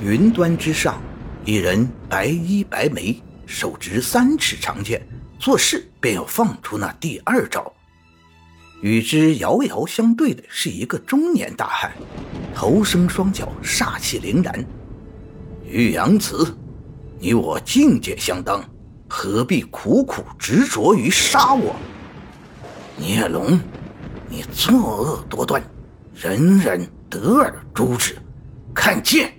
云端之上，一人白衣白眉，手执三尺长剑，做事便要放出那第二招。与之遥遥相对的是一个中年大汉，头生双脚，煞气凛然。玉阳子，你我境界相当，何必苦苦执着于杀我？孽龙，你作恶多端，人人得而诛之。看剑！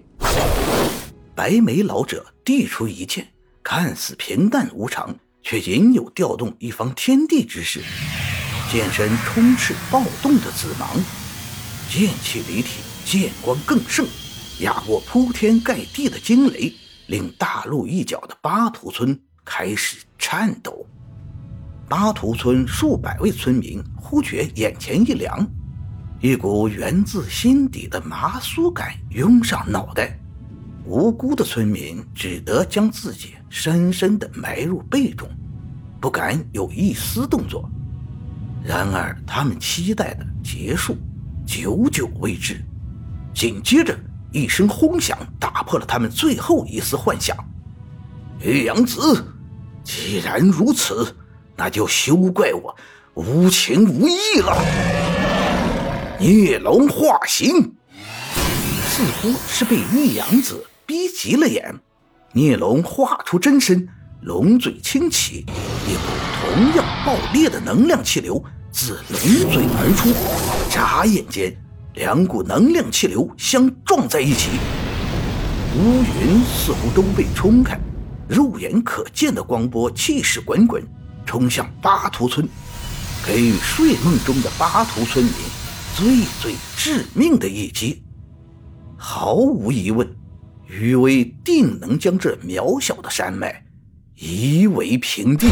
白眉老者递出一剑，看似平淡无常，却隐有调动一方天地之势。剑身充斥暴动的紫芒，剑气离体，剑光更盛，压过铺天盖地的惊雷，令大陆一角的巴图村开始颤抖。巴图村数百位村民忽觉眼前一凉，一股源自心底的麻酥感涌上脑袋。无辜的村民只得将自己深深地埋入背中，不敢有一丝动作。然而，他们期待的结束，久久未至。紧接着，一声轰响打破了他们最后一丝幻想。玉阳子，既然如此，那就休怪我无情无义了。孽龙化形，似乎是被玉阳子逼急了眼。孽龙化出真身，龙嘴轻启，一股同样爆裂的能量气流。自龙嘴而出，眨眼间，两股能量气流相撞在一起，乌云似乎都被冲开，肉眼可见的光波气势滚滚，冲向巴图村，给予睡梦中的巴图村民最最致命的一击。毫无疑问，余威定能将这渺小的山脉夷为平地。